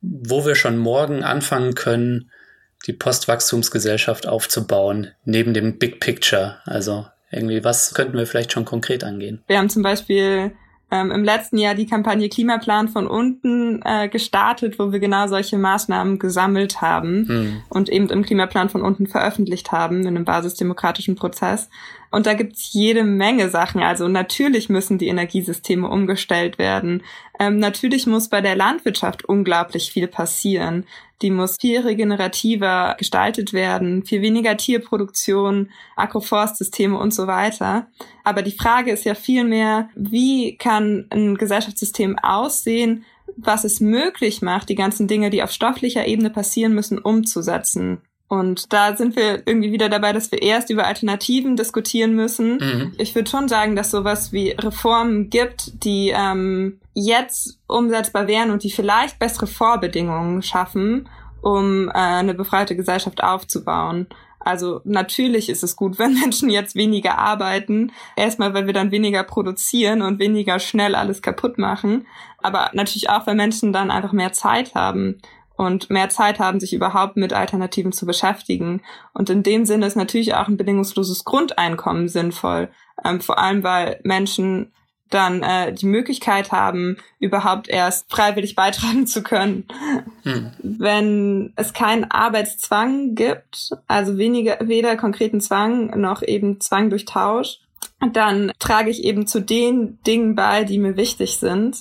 wo wir schon morgen anfangen können, die Postwachstumsgesellschaft aufzubauen, neben dem Big Picture. Also irgendwie, was könnten wir vielleicht schon konkret angehen? Wir haben zum Beispiel ähm, im letzten Jahr die Kampagne Klimaplan von unten äh, gestartet, wo wir genau solche Maßnahmen gesammelt haben hm. und eben im Klimaplan von unten veröffentlicht haben in einem basisdemokratischen Prozess. Und da gibt's jede Menge Sachen. Also natürlich müssen die Energiesysteme umgestellt werden. Ähm, natürlich muss bei der Landwirtschaft unglaublich viel passieren. Die muss viel regenerativer gestaltet werden, viel weniger Tierproduktion, Agroforstsysteme und so weiter. Aber die Frage ist ja vielmehr, wie kann ein Gesellschaftssystem aussehen, was es möglich macht, die ganzen Dinge, die auf stofflicher Ebene passieren müssen, umzusetzen. Und da sind wir irgendwie wieder dabei, dass wir erst über Alternativen diskutieren müssen. Mhm. Ich würde schon sagen, dass sowas wie Reformen gibt, die ähm, jetzt umsetzbar wären und die vielleicht bessere Vorbedingungen schaffen, um äh, eine befreite Gesellschaft aufzubauen. Also natürlich ist es gut, *laughs* wenn Menschen jetzt weniger arbeiten. Erstmal, weil wir dann weniger produzieren und weniger schnell alles kaputt machen. Aber natürlich auch, weil Menschen dann einfach mehr Zeit haben und mehr Zeit haben, sich überhaupt mit Alternativen zu beschäftigen. Und in dem Sinne ist natürlich auch ein bedingungsloses Grundeinkommen sinnvoll, ähm, vor allem weil Menschen dann äh, die Möglichkeit haben, überhaupt erst freiwillig beitragen zu können. Hm. Wenn es keinen Arbeitszwang gibt, also weniger, weder konkreten Zwang noch eben Zwang durch Tausch, dann trage ich eben zu den Dingen bei, die mir wichtig sind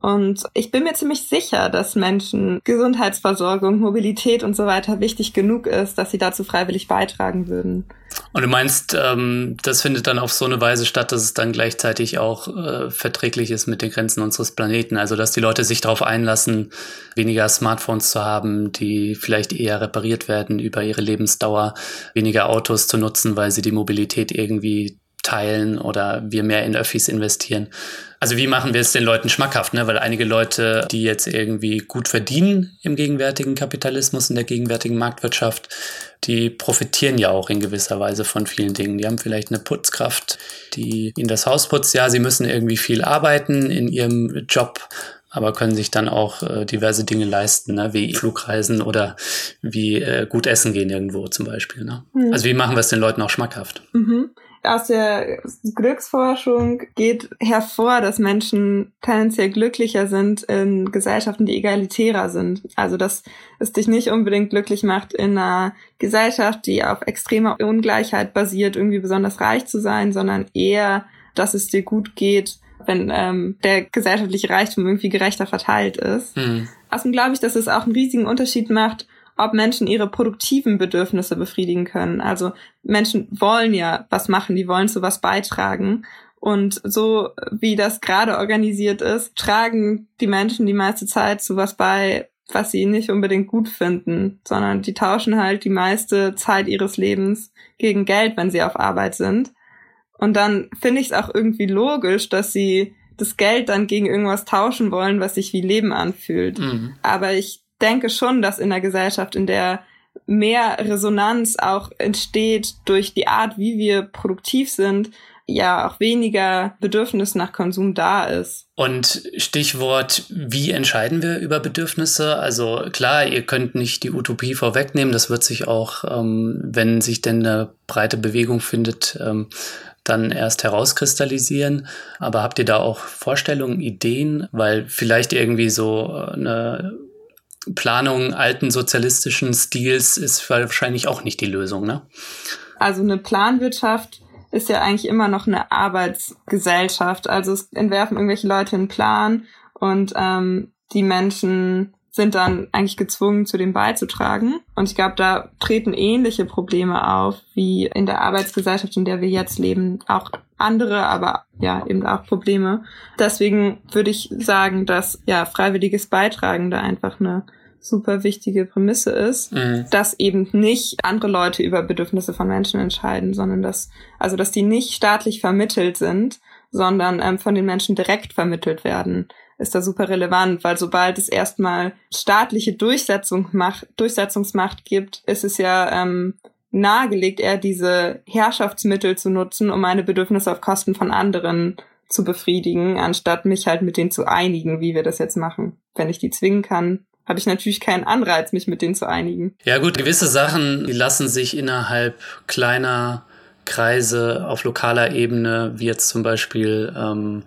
und ich bin mir ziemlich sicher, dass Menschen Gesundheitsversorgung, Mobilität und so weiter wichtig genug ist, dass sie dazu freiwillig beitragen würden. Und du meinst, ähm, das findet dann auf so eine Weise statt, dass es dann gleichzeitig auch äh, verträglich ist mit den Grenzen unseres Planeten. Also dass die Leute sich darauf einlassen, weniger Smartphones zu haben, die vielleicht eher repariert werden über ihre Lebensdauer, weniger Autos zu nutzen, weil sie die Mobilität irgendwie teilen oder wir mehr in Öffis investieren. Also wie machen wir es den Leuten schmackhaft? Ne? Weil einige Leute, die jetzt irgendwie gut verdienen im gegenwärtigen Kapitalismus, in der gegenwärtigen Marktwirtschaft, die profitieren ja auch in gewisser Weise von vielen Dingen. Die haben vielleicht eine Putzkraft, die ihnen das Haus putzt. Ja, sie müssen irgendwie viel arbeiten in ihrem Job, aber können sich dann auch äh, diverse Dinge leisten, ne? wie Flugreisen oder wie äh, gut essen gehen irgendwo zum Beispiel. Ne? Mhm. Also wie machen wir es den Leuten auch schmackhaft? Mhm aus der Glücksforschung geht hervor, dass Menschen tendenziell glücklicher sind in Gesellschaften, die egalitärer sind. Also dass es dich nicht unbedingt glücklich macht, in einer Gesellschaft, die auf extremer Ungleichheit basiert, irgendwie besonders reich zu sein, sondern eher, dass es dir gut geht, wenn ähm, der gesellschaftliche Reichtum irgendwie gerechter verteilt ist. Mhm. Außerdem glaube ich, dass es auch einen riesigen Unterschied macht, ob Menschen ihre produktiven Bedürfnisse befriedigen können. Also Menschen wollen ja was machen, die wollen zu was beitragen. Und so wie das gerade organisiert ist, tragen die Menschen die meiste Zeit zu was bei, was sie nicht unbedingt gut finden, sondern die tauschen halt die meiste Zeit ihres Lebens gegen Geld, wenn sie auf Arbeit sind. Und dann finde ich es auch irgendwie logisch, dass sie das Geld dann gegen irgendwas tauschen wollen, was sich wie Leben anfühlt. Mhm. Aber ich denke schon, dass in einer Gesellschaft, in der mehr Resonanz auch entsteht durch die Art, wie wir produktiv sind, ja auch weniger Bedürfnis nach Konsum da ist. Und Stichwort, wie entscheiden wir über Bedürfnisse? Also klar, ihr könnt nicht die Utopie vorwegnehmen, das wird sich auch, ähm, wenn sich denn eine breite Bewegung findet, ähm, dann erst herauskristallisieren. Aber habt ihr da auch Vorstellungen, Ideen? Weil vielleicht irgendwie so eine Planung alten sozialistischen Stils ist wahrscheinlich auch nicht die Lösung, ne? Also eine Planwirtschaft ist ja eigentlich immer noch eine Arbeitsgesellschaft. Also es entwerfen irgendwelche Leute einen Plan und ähm, die Menschen sind dann eigentlich gezwungen, zu dem beizutragen. Und ich glaube, da treten ähnliche Probleme auf wie in der Arbeitsgesellschaft, in der wir jetzt leben. Auch andere, aber ja, eben auch Probleme. Deswegen würde ich sagen, dass ja freiwilliges Beitragen da einfach eine super wichtige Prämisse ist, mhm. dass eben nicht andere Leute über Bedürfnisse von Menschen entscheiden, sondern dass, also dass die nicht staatlich vermittelt sind, sondern ähm, von den Menschen direkt vermittelt werden, ist da super relevant, weil sobald es erstmal staatliche Durchsetzung macht, Durchsetzungsmacht gibt, ist es ja ähm, nahegelegt, eher diese Herrschaftsmittel zu nutzen, um meine Bedürfnisse auf Kosten von anderen zu befriedigen, anstatt mich halt mit denen zu einigen, wie wir das jetzt machen. Wenn ich die zwingen kann, habe ich natürlich keinen Anreiz, mich mit denen zu einigen. Ja gut, gewisse Sachen, die lassen sich innerhalb kleiner Kreise auf lokaler Ebene, wie jetzt zum Beispiel ähm,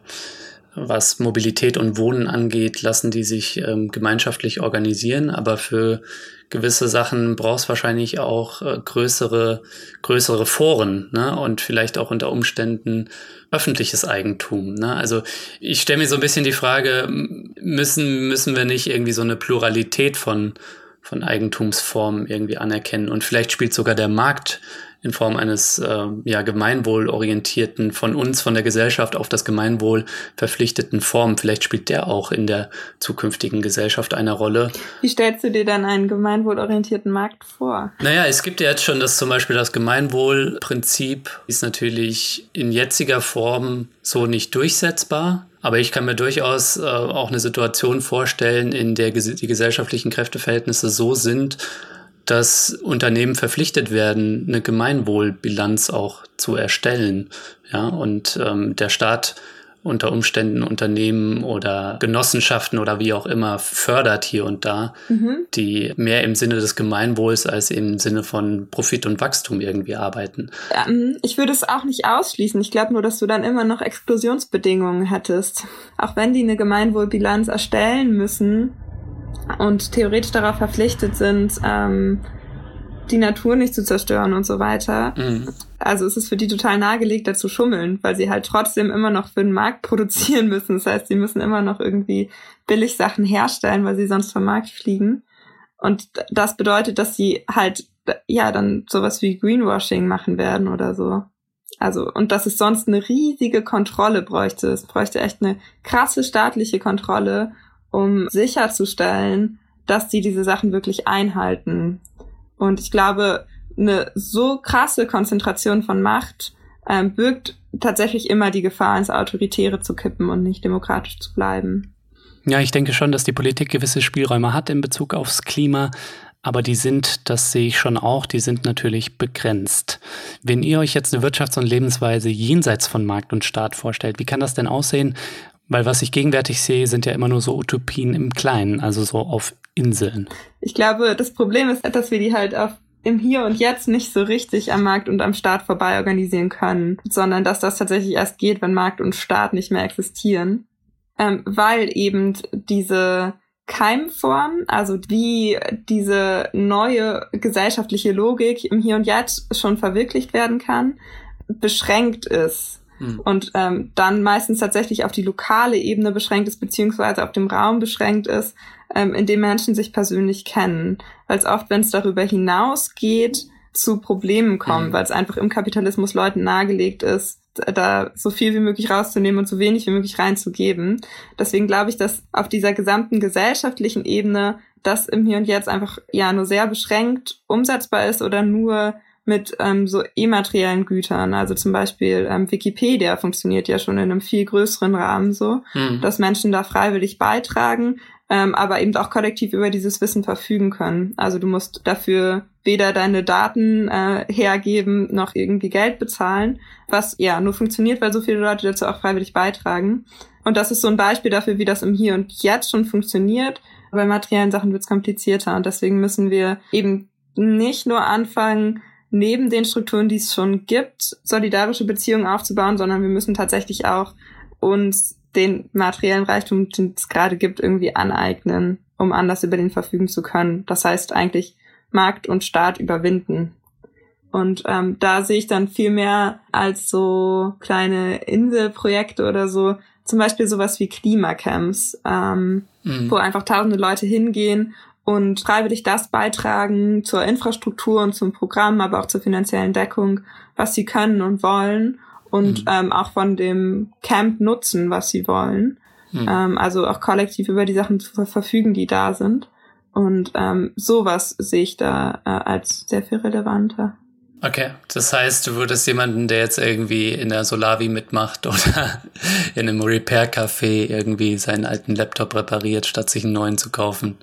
was Mobilität und Wohnen angeht, lassen die sich ähm, gemeinschaftlich organisieren, aber für gewisse Sachen brauchst wahrscheinlich auch äh, größere, größere Foren ne? und vielleicht auch unter Umständen öffentliches Eigentum. Ne? Also ich stelle mir so ein bisschen die Frage, müssen, müssen wir nicht irgendwie so eine Pluralität von, von Eigentumsformen irgendwie anerkennen? Und vielleicht spielt sogar der Markt in Form eines äh, ja, gemeinwohlorientierten, von uns, von der Gesellschaft auf das Gemeinwohl verpflichteten Form. Vielleicht spielt der auch in der zukünftigen Gesellschaft eine Rolle. Wie stellst du dir dann einen gemeinwohlorientierten Markt vor? Naja, es gibt ja jetzt schon das zum Beispiel das Gemeinwohlprinzip ist natürlich in jetziger Form so nicht durchsetzbar. Aber ich kann mir durchaus äh, auch eine Situation vorstellen, in der ges die gesellschaftlichen Kräfteverhältnisse so sind, dass Unternehmen verpflichtet werden, eine Gemeinwohlbilanz auch zu erstellen. Ja, und ähm, der Staat unter Umständen Unternehmen oder Genossenschaften oder wie auch immer fördert hier und da, mhm. die mehr im Sinne des Gemeinwohls als im Sinne von Profit und Wachstum irgendwie arbeiten. Ähm, ich würde es auch nicht ausschließen. Ich glaube nur, dass du dann immer noch Exklusionsbedingungen hättest. Auch wenn die eine Gemeinwohlbilanz erstellen müssen, und theoretisch darauf verpflichtet sind, ähm, die Natur nicht zu zerstören und so weiter. Mhm. Also es ist für die total nahegelegt, da zu schummeln, weil sie halt trotzdem immer noch für den Markt *laughs* produzieren müssen. Das heißt, sie müssen immer noch irgendwie billig Sachen herstellen, weil sie sonst vom Markt fliegen. Und das bedeutet, dass sie halt, ja, dann sowas wie Greenwashing machen werden oder so. Also, und dass es sonst eine riesige Kontrolle bräuchte. Es bräuchte echt eine krasse staatliche Kontrolle, um sicherzustellen, dass die diese Sachen wirklich einhalten. Und ich glaube, eine so krasse Konzentration von Macht ähm, birgt tatsächlich immer die Gefahr, ins Autoritäre zu kippen und nicht demokratisch zu bleiben. Ja, ich denke schon, dass die Politik gewisse Spielräume hat in Bezug aufs Klima, aber die sind, das sehe ich schon auch, die sind natürlich begrenzt. Wenn ihr euch jetzt eine Wirtschafts- und Lebensweise jenseits von Markt und Staat vorstellt, wie kann das denn aussehen? Weil was ich gegenwärtig sehe, sind ja immer nur so Utopien im Kleinen, also so auf Inseln. Ich glaube, das Problem ist, dass wir die halt auf im Hier und Jetzt nicht so richtig am Markt und am Staat vorbei organisieren können, sondern dass das tatsächlich erst geht, wenn Markt und Staat nicht mehr existieren. Ähm, weil eben diese Keimform, also wie diese neue gesellschaftliche Logik im Hier und Jetzt schon verwirklicht werden kann, beschränkt ist hm. und ähm, dann meistens tatsächlich auf die lokale Ebene beschränkt ist, beziehungsweise auf dem Raum beschränkt ist, ähm, in dem Menschen sich persönlich kennen. Weil es oft, wenn es darüber hinausgeht, zu Problemen kommt, mhm. weil es einfach im Kapitalismus Leuten nahegelegt ist, da so viel wie möglich rauszunehmen und so wenig wie möglich reinzugeben. Deswegen glaube ich, dass auf dieser gesamten gesellschaftlichen Ebene das im Hier und Jetzt einfach ja nur sehr beschränkt umsetzbar ist oder nur mit ähm, so immateriellen Gütern. Also zum Beispiel ähm, Wikipedia funktioniert ja schon in einem viel größeren Rahmen so, mhm. dass Menschen da freiwillig beitragen, ähm, aber eben auch kollektiv über dieses Wissen verfügen können. Also du musst dafür weder deine Daten äh, hergeben noch irgendwie Geld bezahlen, was ja nur funktioniert, weil so viele Leute dazu auch freiwillig beitragen. Und das ist so ein Beispiel dafür, wie das im Hier und Jetzt schon funktioniert. Bei materiellen Sachen wird es komplizierter und deswegen müssen wir eben nicht nur anfangen, neben den Strukturen, die es schon gibt, solidarische Beziehungen aufzubauen, sondern wir müssen tatsächlich auch uns den materiellen Reichtum, den es gerade gibt, irgendwie aneignen, um anders über den verfügen zu können. Das heißt eigentlich Markt und Staat überwinden. Und ähm, da sehe ich dann viel mehr als so kleine Inselprojekte oder so, zum Beispiel sowas wie Klimacamps, ähm, mhm. wo einfach tausende Leute hingehen und freiwillig das beitragen zur Infrastruktur und zum Programm, aber auch zur finanziellen Deckung, was sie können und wollen und mhm. ähm, auch von dem Camp nutzen, was sie wollen. Mhm. Ähm, also auch kollektiv über die Sachen zu verfügen, die da sind. Und ähm, sowas sehe ich da äh, als sehr viel relevanter. Okay, das heißt, du würdest jemanden, der jetzt irgendwie in der Solavi mitmacht oder *laughs* in einem Repair-Café irgendwie seinen alten Laptop repariert, statt sich einen neuen zu kaufen,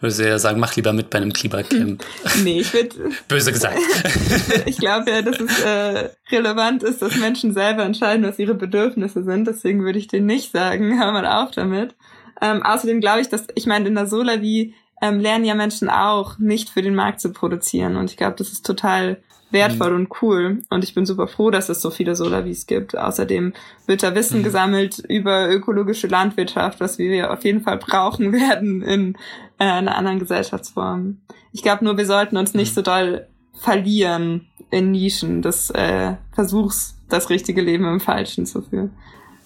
würdest du ja sagen, mach lieber mit bei einem Kliba-Camp. *laughs* Nee, ich würde... Böse gesagt. *laughs* ich glaube ja, dass es äh, relevant ist, dass Menschen selber entscheiden, was ihre Bedürfnisse sind. Deswegen würde ich dir nicht sagen, hör mal auf damit. Ähm, außerdem glaube ich, dass, ich meine, in der Solavi ähm, lernen ja Menschen auch, nicht für den Markt zu produzieren. Und ich glaube, das ist total wertvoll mhm. und cool. Und ich bin super froh, dass es so viele Solavis gibt. Außerdem wird da Wissen mhm. gesammelt über ökologische Landwirtschaft, was wir auf jeden Fall brauchen *laughs* werden in äh, einer anderen Gesellschaftsform. Ich glaube nur, wir sollten uns nicht mhm. so doll verlieren in Nischen des äh, Versuchs, das richtige Leben im Falschen zu führen.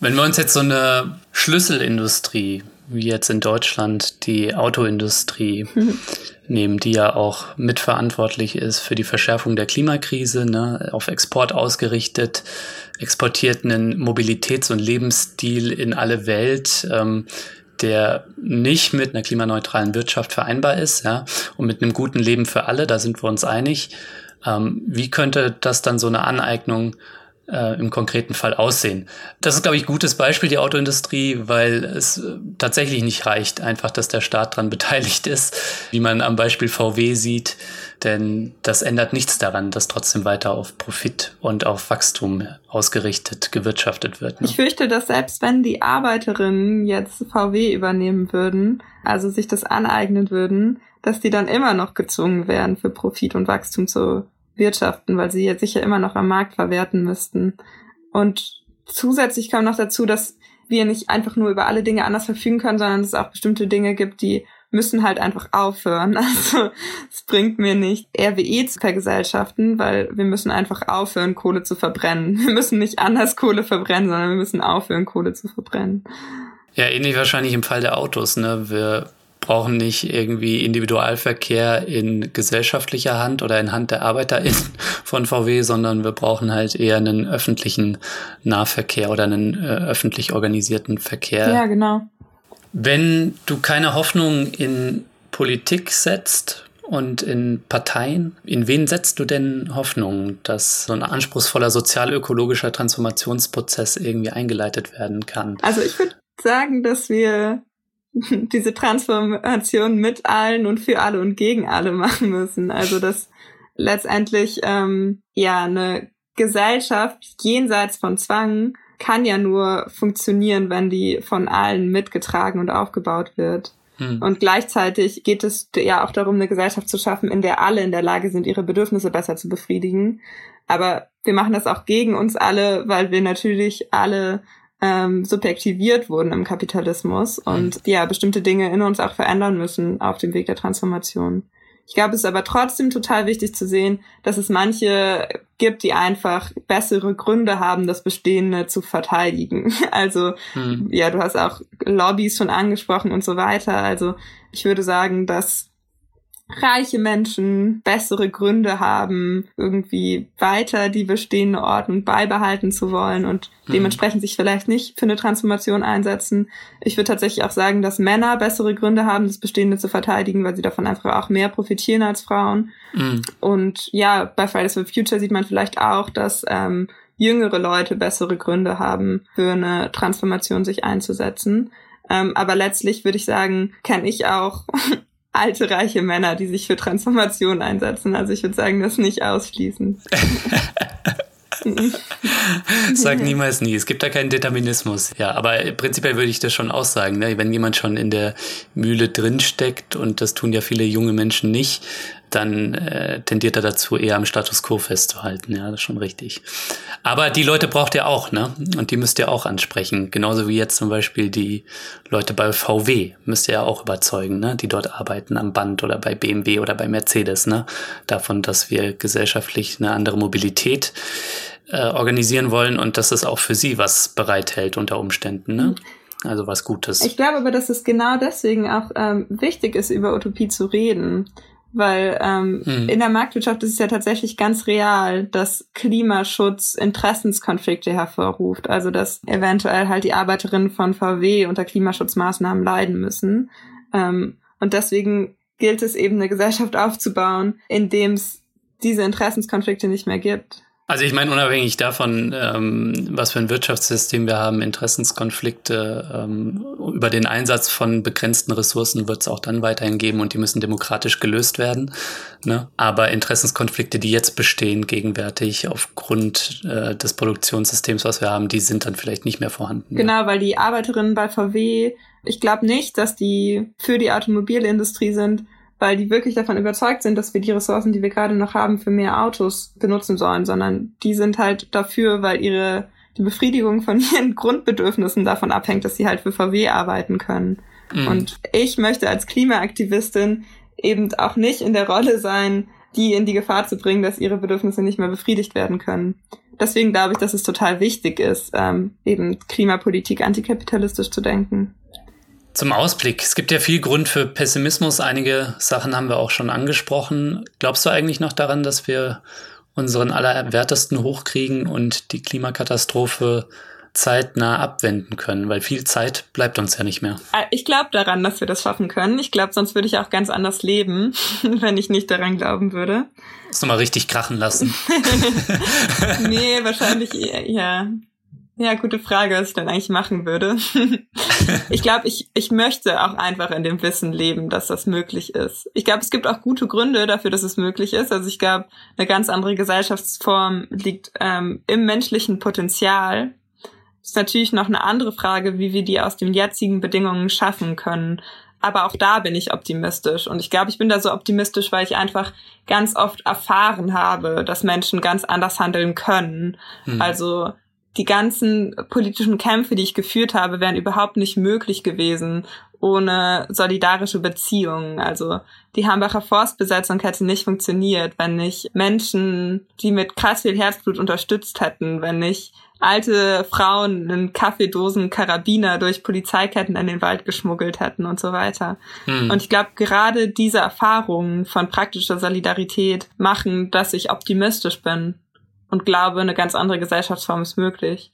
Wenn wir uns jetzt so eine Schlüsselindustrie, wie jetzt in Deutschland die Autoindustrie, mhm nehmen, die ja auch mitverantwortlich ist für die Verschärfung der Klimakrise, ne, auf Export ausgerichtet, exportiert einen Mobilitäts- und Lebensstil in alle Welt, ähm, der nicht mit einer klimaneutralen Wirtschaft vereinbar ist, ja, und mit einem guten Leben für alle, da sind wir uns einig. Ähm, wie könnte das dann so eine Aneignung äh, im konkreten Fall aussehen. Das ist, glaube ich, ein gutes Beispiel, die Autoindustrie, weil es äh, tatsächlich nicht reicht, einfach, dass der Staat daran *laughs* beteiligt ist, wie man am Beispiel VW sieht. Denn das ändert nichts daran, dass trotzdem weiter auf Profit und auf Wachstum ausgerichtet gewirtschaftet wird. Ne? Ich fürchte, dass selbst wenn die Arbeiterinnen jetzt VW übernehmen würden, also sich das aneignen würden, dass die dann immer noch gezwungen wären, für Profit und Wachstum zu wirtschaften, weil sie jetzt sicher immer noch am Markt verwerten müssten. Und zusätzlich kam noch dazu, dass wir nicht einfach nur über alle Dinge anders verfügen können, sondern es auch bestimmte Dinge gibt, die müssen halt einfach aufhören. *laughs* Also es bringt mir nicht RWE zu vergesellschaften, weil wir müssen einfach aufhören, Kohle zu verbrennen. Wir müssen nicht anders Kohle verbrennen, sondern wir müssen aufhören, Kohle zu verbrennen. Ja, ähnlich wahrscheinlich im Fall der Autos. Ne? Wir brauchen nicht irgendwie Individualverkehr in gesellschaftlicher Hand oder in Hand der ArbeiterInnen *laughs* von VW, sondern wir brauchen halt eher einen öffentlichen Nahverkehr oder einen äh, öffentlich organisierten Verkehr. Ja, genau. Wenn du keine Hoffnung in Politik setzt und in Parteien, in wen setzt du denn Hoffnung, dass so ein anspruchsvoller sozial-ökologischer Transformationsprozess irgendwie eingeleitet werden kann? Also ich würde sagen, dass wir *laughs* diese Transformation mit allen und für alle und gegen alle machen müssen. Also dass letztendlich ähm, ja eine Gesellschaft jenseits von Zwang kann ja nur funktionieren, wenn die von allen mitgetragen und aufgebaut wird. Hm. Und gleichzeitig geht es ja auch darum, eine Gesellschaft zu schaffen, in der alle in der Lage sind, ihre Bedürfnisse besser zu befriedigen. Aber wir machen das auch gegen uns alle, weil wir natürlich alle ähm, subjektiviert wurden im Kapitalismus und mhm. ja, bestimmte Dinge in uns auch verändern müssen auf dem Weg der Transformation. Ich glaube, es ist aber trotzdem total wichtig zu sehen, dass es manche gibt, die einfach bessere Gründe haben, das Bestehende zu verteidigen. *laughs* Also, mhm. ja, du hast auch Lobbys schon angesprochen und so weiter. Also, ich würde sagen, dass reiche Menschen bessere Gründe haben, irgendwie weiter die bestehende Ordnung beibehalten zu wollen und mhm. dementsprechend sich vielleicht nicht für eine Transformation einsetzen. Ich würde tatsächlich auch sagen, dass Männer bessere Gründe haben, das Bestehende zu verteidigen, weil sie davon einfach auch mehr profitieren als Frauen. Mhm. Und ja, bei Fridays for Future sieht man vielleicht auch, dass ähm, jüngere Leute bessere Gründe haben, für eine Transformation sich einzusetzen. Ähm, aber letztlich würde ich sagen, kenne ich auch alte, reiche Männer, die sich für Transformation einsetzen. Also ich würde sagen, das nicht ausschließen. *laughs* Sag niemals nie. Es gibt da keinen Determinismus. Ja, aber prinzipiell würde ich das schon aussagen. Ne? Wenn jemand schon in der Mühle drinsteckt und das tun ja viele junge Menschen nicht, dann äh, tendiert er dazu, eher am Status quo festzuhalten. Ja, das ist schon richtig. Aber die Leute braucht ihr auch, ne? Und die müsst ihr auch ansprechen. Genauso wie jetzt zum Beispiel die Leute bei VW müsst ihr ja auch überzeugen, ne? Die dort arbeiten am Band oder bei BMW oder bei Mercedes, ne? Davon, dass wir gesellschaftlich eine andere Mobilität äh, organisieren wollen und dass es auch für sie was bereithält unter Umständen, ne? Also was Gutes. Ich glaube aber, dass es genau deswegen auch ähm, wichtig ist, über Utopie zu reden weil ähm, hm. in der Marktwirtschaft ist es ja tatsächlich ganz real, dass Klimaschutz Interessenskonflikte hervorruft. Also dass eventuell halt die Arbeiterinnen von VW unter Klimaschutzmaßnahmen leiden müssen. Ähm, und deswegen gilt es eben, eine Gesellschaft aufzubauen, in dem es diese Interessenskonflikte nicht mehr gibt. Also ich meine, unabhängig davon, ähm, was für ein Wirtschaftssystem wir haben, Interessenskonflikte, ähm, über den Einsatz von begrenzten Ressourcen wird es auch dann weiterhin geben und die müssen demokratisch gelöst werden. Ne? Aber Interessenskonflikte, die jetzt bestehen, gegenwärtig aufgrund äh, des Produktionssystems, was wir haben, die sind dann vielleicht nicht mehr vorhanden. Genau, weil die Arbeiterinnen bei VW, ich glaube nicht, dass die für die Automobilindustrie sind, weil die wirklich davon überzeugt sind, dass wir die Ressourcen, die wir gerade noch haben, für mehr Autos benutzen sollen, sondern die sind halt dafür, weil ihre die Befriedigung von *laughs* ihren Grundbedürfnissen davon abhängt, dass sie halt für VW arbeiten können. Mhm. Und ich möchte als Klimaaktivistin eben auch nicht in der Rolle sein, die in die Gefahr zu bringen, dass ihre Bedürfnisse nicht mehr befriedigt werden können. Deswegen glaube ich, dass es total wichtig ist, ähm, eben Klimapolitik antikapitalistisch zu denken. Zum Ausblick. Es gibt ja viel Grund für Pessimismus. Einige Sachen haben wir auch schon angesprochen. Glaubst du eigentlich noch daran, dass wir unseren Allerwertesten hochkriegen und die Klimakatastrophe zeitnah abwenden können? Weil viel Zeit bleibt uns ja nicht mehr. Äh, ich glaube daran, dass wir das schaffen können. Ich glaube, sonst würde ich auch ganz anders leben, *laughs* wenn ich nicht daran glauben würde. Das nochmal richtig krachen lassen. *laughs* nee, wahrscheinlich ja. Ja, gute Frage, was ich dann eigentlich machen würde. *laughs* ich glaube, ich, ich möchte auch einfach in dem Wissen leben, dass das möglich ist. Ich glaube, es gibt auch gute Gründe dafür, dass es möglich ist. Also ich glaube, eine ganz andere Gesellschaftsform liegt ähm, im menschlichen Potenzial. Ist natürlich noch eine andere Frage, wie wir die aus den jetzigen Bedingungen schaffen können. Aber auch da bin ich optimistisch. Und ich glaube, ich bin da so optimistisch, weil ich einfach ganz oft erfahren habe, dass Menschen ganz anders handeln können. Hm. Also die ganzen politischen Kämpfe, die ich geführt habe, wären überhaupt nicht möglich gewesen ohne solidarische Beziehungen. Also die Hambacher Forstbesetzung hätte nicht funktioniert, wenn nicht Menschen, die mit krass viel Herzblut unterstützt hätten, wenn nicht alte Frauen in Kaffeedosen Karabiner durch Polizeiketten in den Wald geschmuggelt hätten und so weiter. Hm. Und ich glaube, gerade diese Erfahrungen von praktischer Solidarität machen, dass ich optimistisch bin und glaube, eine ganz andere Gesellschaftsform ist möglich.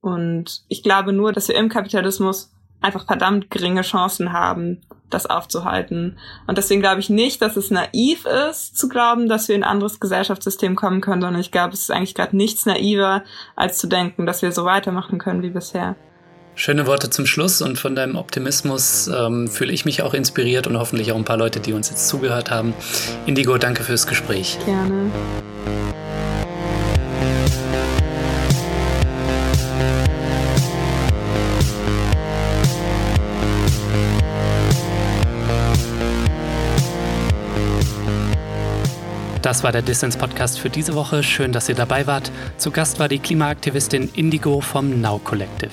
Und ich glaube nur, dass wir im Kapitalismus einfach verdammt geringe Chancen haben, das aufzuhalten. Und deswegen glaube ich nicht, dass es naiv ist, zu glauben, dass wir in ein anderes Gesellschaftssystem kommen können, sondern ich glaube, es ist eigentlich gerade nichts naiver, als zu denken, dass wir so weitermachen können wie bisher. Schöne Worte zum Schluss und von deinem Optimismus ähm, fühle ich mich auch inspiriert und hoffentlich auch ein paar Leute, die uns jetzt zugehört haben. Indigo, danke fürs Gespräch. Gerne. Das war der Distance Podcast für diese Woche. Schön, dass ihr dabei wart. Zu Gast war die Klimaaktivistin Indigo vom Now Collective.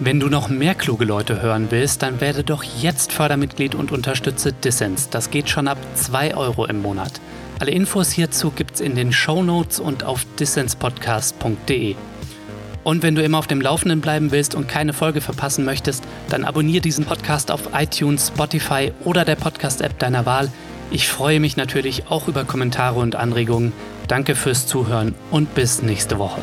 Wenn du noch mehr kluge Leute hören willst, dann werde doch jetzt Fördermitglied und unterstütze Dissens. Das geht schon ab 2 Euro im Monat. Alle Infos hierzu gibt's in den Show Notes und auf dissenspodcast.de. Und wenn du immer auf dem Laufenden bleiben willst und keine Folge verpassen möchtest, dann abonniere diesen Podcast auf iTunes, Spotify oder der Podcast-App deiner Wahl. Ich freue mich natürlich auch über Kommentare und Anregungen. Danke fürs Zuhören und bis nächste Woche.